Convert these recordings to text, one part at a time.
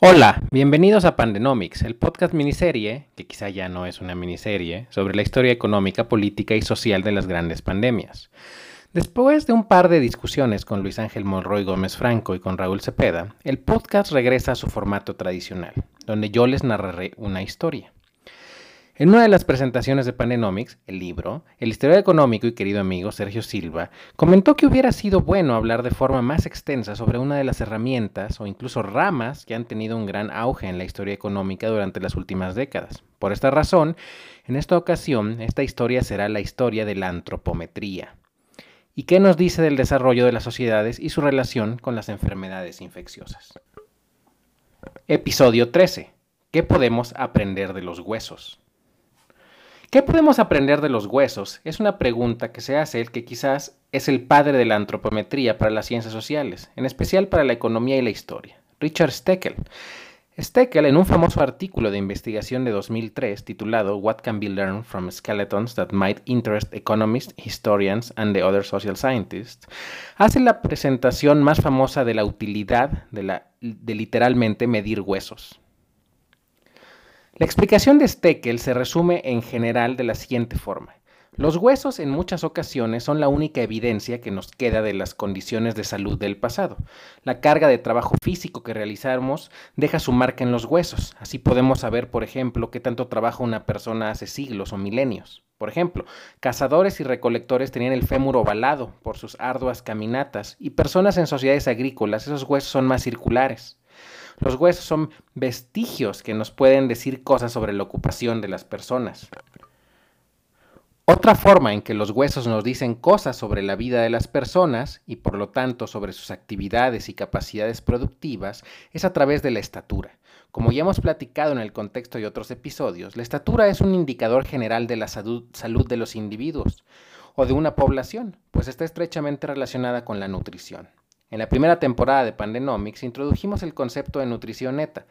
Hola, bienvenidos a Pandenomics, el podcast miniserie, que quizá ya no es una miniserie, sobre la historia económica, política y social de las grandes pandemias. Después de un par de discusiones con Luis Ángel Monroy Gómez Franco y con Raúl Cepeda, el podcast regresa a su formato tradicional, donde yo les narraré una historia. En una de las presentaciones de Panenomics, el libro, el historiador económico y querido amigo Sergio Silva comentó que hubiera sido bueno hablar de forma más extensa sobre una de las herramientas o incluso ramas que han tenido un gran auge en la historia económica durante las últimas décadas. Por esta razón, en esta ocasión, esta historia será la historia de la antropometría. ¿Y qué nos dice del desarrollo de las sociedades y su relación con las enfermedades infecciosas? Episodio 13. ¿Qué podemos aprender de los huesos? ¿Qué podemos aprender de los huesos? Es una pregunta que se hace el que quizás es el padre de la antropometría para las ciencias sociales, en especial para la economía y la historia, Richard Steckel. Steckel, en un famoso artículo de investigación de 2003 titulado What Can Be Learned from Skeletons That Might Interest Economists, Historians and the Other Social Scientists, hace la presentación más famosa de la utilidad de, de literalmente medir huesos. La explicación de Steckel se resume en general de la siguiente forma. Los huesos en muchas ocasiones son la única evidencia que nos queda de las condiciones de salud del pasado. La carga de trabajo físico que realizamos deja su marca en los huesos. Así podemos saber, por ejemplo, qué tanto trabaja una persona hace siglos o milenios. Por ejemplo, cazadores y recolectores tenían el fémur ovalado por sus arduas caminatas y personas en sociedades agrícolas esos huesos son más circulares. Los huesos son vestigios que nos pueden decir cosas sobre la ocupación de las personas. Otra forma en que los huesos nos dicen cosas sobre la vida de las personas y por lo tanto sobre sus actividades y capacidades productivas es a través de la estatura. Como ya hemos platicado en el contexto de otros episodios, la estatura es un indicador general de la salud, de los individuos o de una población, pues está estrechamente relacionada con la nutrición. En la primera temporada de Pandenomics introdujimos el concepto de nutrición neta,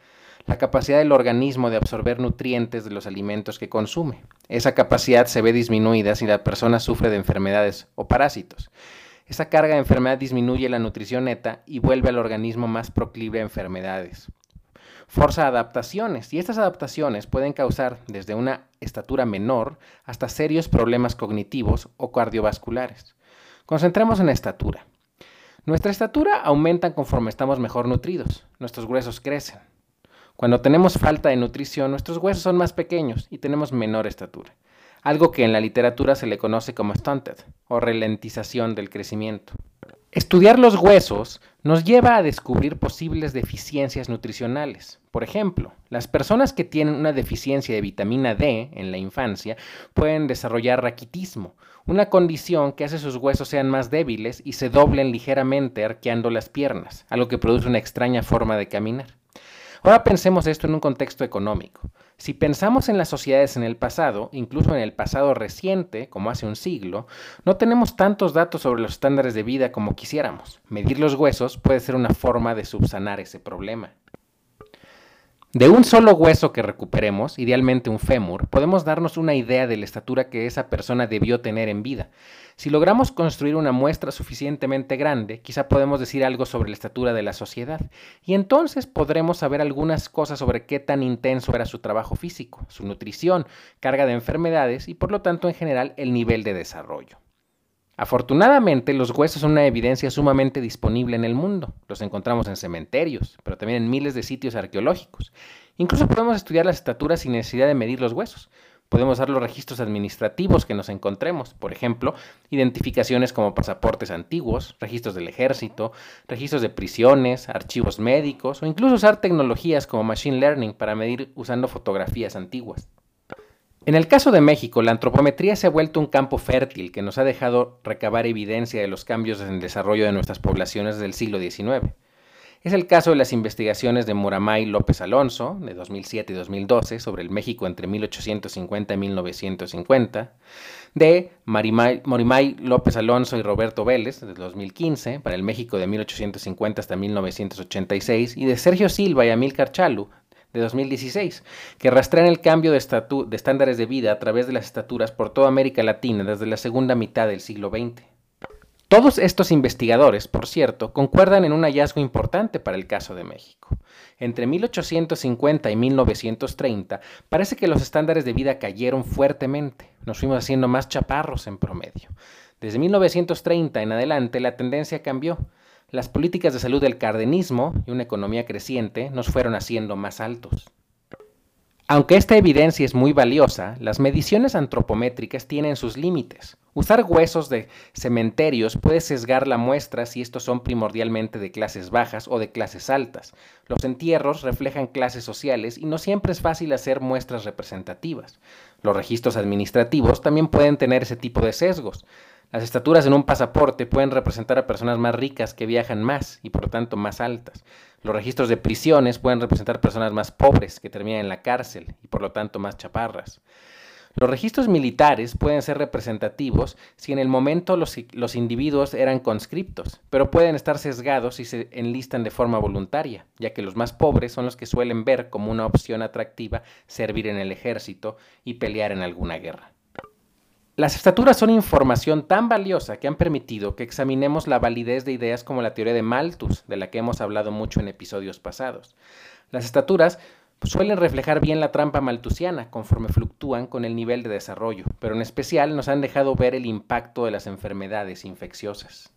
la capacidad del organismo de absorber nutrientes de los alimentos que consume. Esa capacidad se ve disminuida si la persona sufre de enfermedades o parásitos. Esa carga de enfermedad disminuye la nutrición neta y vuelve al organismo más proclive a enfermedades. Forza adaptaciones y estas adaptaciones pueden causar desde una estatura menor hasta serios problemas cognitivos o cardiovasculares. Concentremos en la estatura. Nuestra estatura aumenta conforme estamos mejor nutridos, nuestros huesos crecen. Cuando tenemos falta de nutrición, nuestros huesos son más pequeños y tenemos menor estatura, algo que en la literatura se le conoce como stunted o ralentización del crecimiento. Estudiar los huesos nos lleva a descubrir posibles deficiencias nutricionales. Por ejemplo, las personas que tienen una deficiencia de vitamina D en la infancia pueden desarrollar raquitismo, una condición que hace sus huesos sean más débiles y se doblen ligeramente arqueando las piernas, algo que produce una extraña forma de caminar. Ahora pensemos esto en un contexto económico. Si pensamos en las sociedades en el pasado, incluso en el pasado reciente, como hace un siglo, no tenemos tantos datos sobre los estándares de vida como quisiéramos. Medir los huesos puede ser una forma de subsanar ese problema. De un solo hueso que recuperemos, idealmente un fémur, podemos darnos una idea de la estatura que esa persona debió tener en vida. Si logramos construir una muestra suficientemente grande, quizá podemos decir algo sobre la estatura de la sociedad, y entonces podremos saber algunas cosas sobre qué tan intenso era su trabajo físico, su nutrición, carga de enfermedades y por lo tanto en general el nivel de desarrollo. Afortunadamente, los huesos son una evidencia sumamente disponible en el mundo. Los encontramos en cementerios, pero también en miles de sitios arqueológicos. Incluso podemos estudiar las estaturas sin necesidad de medir los huesos. Podemos usar los registros administrativos que nos encontremos, por ejemplo, identificaciones como pasaportes antiguos, registros del ejército, registros de prisiones, archivos médicos o incluso usar tecnologías como Machine Learning para medir usando fotografías antiguas. En el caso de México, la antropometría se ha vuelto un campo fértil que nos ha dejado recabar evidencia de los cambios en el desarrollo de nuestras poblaciones del siglo XIX. Es el caso de las investigaciones de Muramay López Alonso, de 2007 y 2012, sobre el México entre 1850 y 1950, de Morimay López Alonso y Roberto Vélez, de 2015, para el México de 1850 hasta 1986, y de Sergio Silva y Amílcar Chalu, de 2016, que rastrean el cambio de, de estándares de vida a través de las estaturas por toda América Latina desde la segunda mitad del siglo XX. Todos estos investigadores, por cierto, concuerdan en un hallazgo importante para el caso de México. Entre 1850 y 1930 parece que los estándares de vida cayeron fuertemente. Nos fuimos haciendo más chaparros en promedio. Desde 1930 en adelante la tendencia cambió. Las políticas de salud del cardenismo y una economía creciente nos fueron haciendo más altos. Aunque esta evidencia es muy valiosa, las mediciones antropométricas tienen sus límites. Usar huesos de cementerios puede sesgar la muestra si estos son primordialmente de clases bajas o de clases altas. Los entierros reflejan clases sociales y no siempre es fácil hacer muestras representativas. Los registros administrativos también pueden tener ese tipo de sesgos. Las estaturas en un pasaporte pueden representar a personas más ricas que viajan más y por tanto más altas. Los registros de prisiones pueden representar personas más pobres que terminan en la cárcel y por lo tanto más chaparras. Los registros militares pueden ser representativos si en el momento los, los, individuos eran conscriptos, pero pueden estar sesgados si se enlistan de forma voluntaria, ya que los más pobres son los que suelen ver como una opción atractiva servir en el ejército y pelear en alguna guerra. Las estaturas son información tan valiosa que han permitido que examinemos la validez de ideas como la teoría de Malthus, de la que hemos hablado mucho en episodios pasados. Las estaturas suelen reflejar bien la trampa malthusiana conforme fluctúan con el nivel de desarrollo, pero en especial nos han dejado ver el impacto de las enfermedades infecciosas.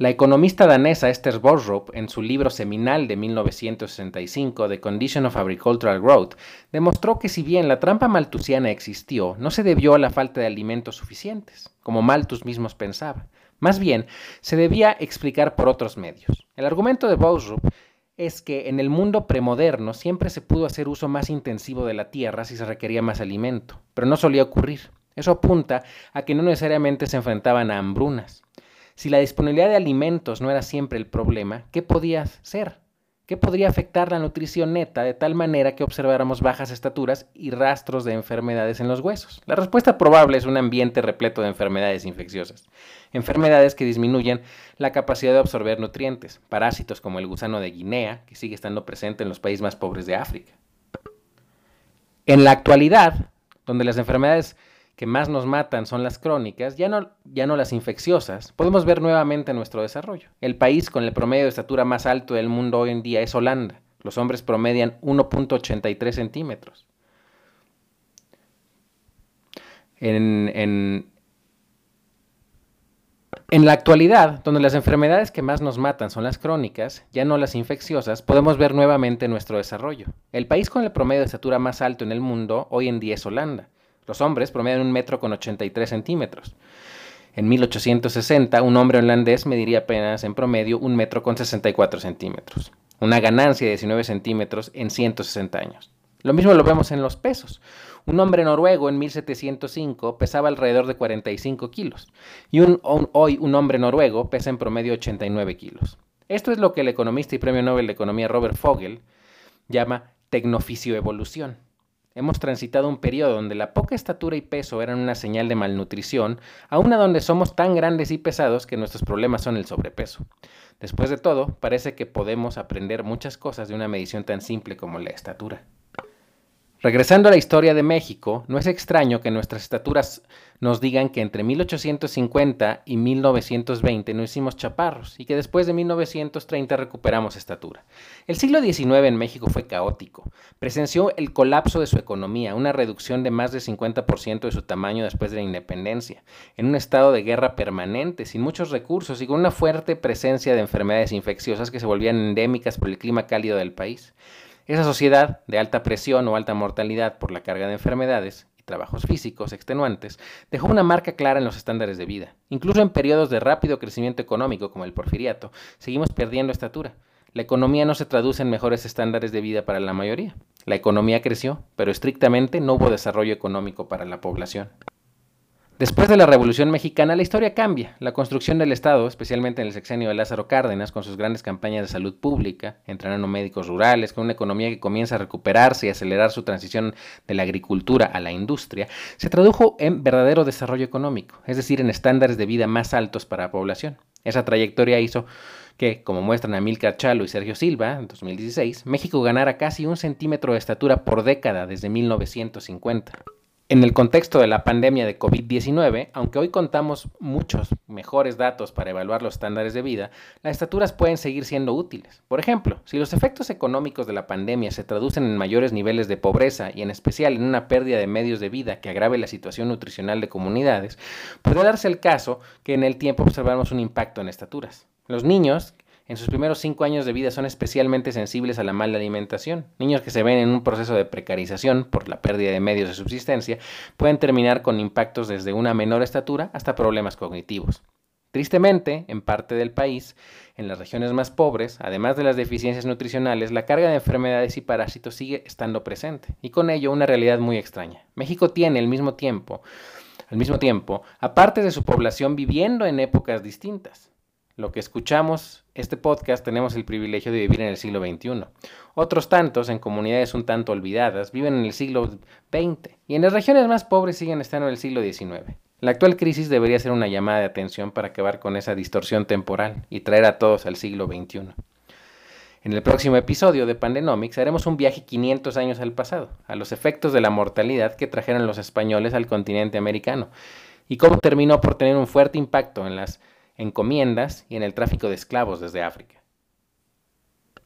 La economista danesa Esther Borsrup, en su libro seminal de 1965, The Condition of Agricultural Growth, demostró que si bien la trampa malthusiana existió, no se debió a la falta de alimentos suficientes, como Malthus mismos pensaba. Más bien, se debía explicar por otros medios. El argumento de Borsrup es que en el mundo premoderno siempre se pudo hacer uso más intensivo de la tierra si se requería más alimento, pero no solía ocurrir. Eso apunta a que no necesariamente se enfrentaban a hambrunas. Si la disponibilidad de alimentos no era siempre el problema, ¿qué podía ser? ¿Qué podría afectar la nutrición neta de tal manera que observáramos bajas estaturas y rastros de enfermedades en los huesos? La respuesta probable es un ambiente repleto de enfermedades infecciosas. Enfermedades que disminuyen la capacidad de absorber nutrientes, parásitos como el gusano de Guinea, que sigue estando presente en los países más pobres de África. En la actualidad, donde las enfermedades que más nos matan son las crónicas, ya no, ya no las infecciosas, podemos ver nuevamente nuestro desarrollo. El país con el promedio de estatura más alto del mundo hoy en día es Holanda. Los hombres promedian 1.83 centímetros. En, en, en la actualidad, donde las enfermedades que más nos matan son las crónicas, ya no las infecciosas, podemos ver nuevamente nuestro desarrollo. El país con el promedio de estatura más alto en el mundo hoy en día es Holanda. Los hombres promedian un metro con 83 centímetros. En 1860, un hombre holandés mediría apenas en promedio un metro con 64 centímetros. Una ganancia de 19 centímetros en 160 años. Lo mismo lo vemos en los pesos. Un hombre noruego en 1705 pesaba alrededor de 45 kilos y hoy un hombre noruego pesa en promedio 89 kilos. Esto es lo que el economista y premio Nobel de Economía Robert Fogel llama tecnofisioevolución. Hemos transitado un periodo donde la poca estatura y peso eran una señal de malnutrición, a una donde somos tan grandes y pesados que nuestros problemas son el sobrepeso. Después de todo, parece que podemos aprender muchas cosas de una medición tan simple como la estatura. Regresando a la historia de México, no es extraño que nuestras estaturas nos digan que entre 1850 y 1920 no hicimos chaparros y que después de 1930 recuperamos estatura. El siglo XIX en México fue caótico. Presenció el colapso de su economía, una reducción de más del 50% de su tamaño después de la independencia, en un estado de guerra permanente, sin muchos recursos y con una fuerte presencia de enfermedades infecciosas que se volvían endémicas por el clima cálido del país. Esa sociedad de alta presión o alta mortalidad por la carga de enfermedades y trabajos físicos extenuantes dejó una marca clara en los estándares de vida. Incluso en periodos de rápido crecimiento económico como el porfiriato, seguimos perdiendo estatura. La economía no se traduce en mejores estándares de vida para la mayoría. La economía creció, pero estrictamente no hubo desarrollo económico para la población. Después de la Revolución Mexicana, la historia cambia. La construcción del Estado, especialmente en el sexenio de Lázaro Cárdenas, con sus grandes campañas de salud pública, entrenando médicos rurales, con una economía que comienza a recuperarse y acelerar su transición de la agricultura a la industria, se tradujo en verdadero desarrollo económico, es decir, en estándares de vida más altos para la población. Esa trayectoria hizo que, como muestran Amílcar Chalo y Sergio Silva en 2016, México ganara casi un centímetro de estatura por década desde 1950. En el contexto de la pandemia de COVID-19, aunque hoy contamos muchos mejores datos para evaluar los estándares de vida, las estaturas pueden seguir siendo útiles. Por ejemplo, si los efectos económicos de la pandemia se traducen en mayores niveles de pobreza y en especial en una pérdida de medios de vida que agrave la situación nutricional de comunidades, puede darse el caso que en el tiempo observamos un impacto en estaturas. Los niños en sus primeros cinco años de vida son especialmente sensibles a la mala alimentación. Niños que se ven en un proceso de precarización por la pérdida de medios de subsistencia pueden terminar con impactos desde una menor estatura hasta problemas cognitivos. Tristemente, en parte del país, en las regiones más pobres, además de las deficiencias nutricionales, la carga de enfermedades y parásitos sigue estando presente, y con ello una realidad muy extraña. México tiene al mismo tiempo, al mismo tiempo, aparte de su población viviendo en épocas distintas lo que escuchamos, este podcast, tenemos el privilegio de vivir en el siglo XXI. Otros tantos, en comunidades un tanto olvidadas, viven en el siglo XX y en las regiones más pobres siguen estando en el siglo XIX. La actual crisis debería ser una llamada de atención para acabar con esa distorsión temporal y traer a todos al siglo XXI. En el próximo episodio de Pandenomics haremos un viaje 500 años al pasado, a los efectos de la mortalidad que trajeron los españoles al continente americano y cómo terminó por tener un fuerte impacto en las encomiendas y en el tráfico de esclavos desde África.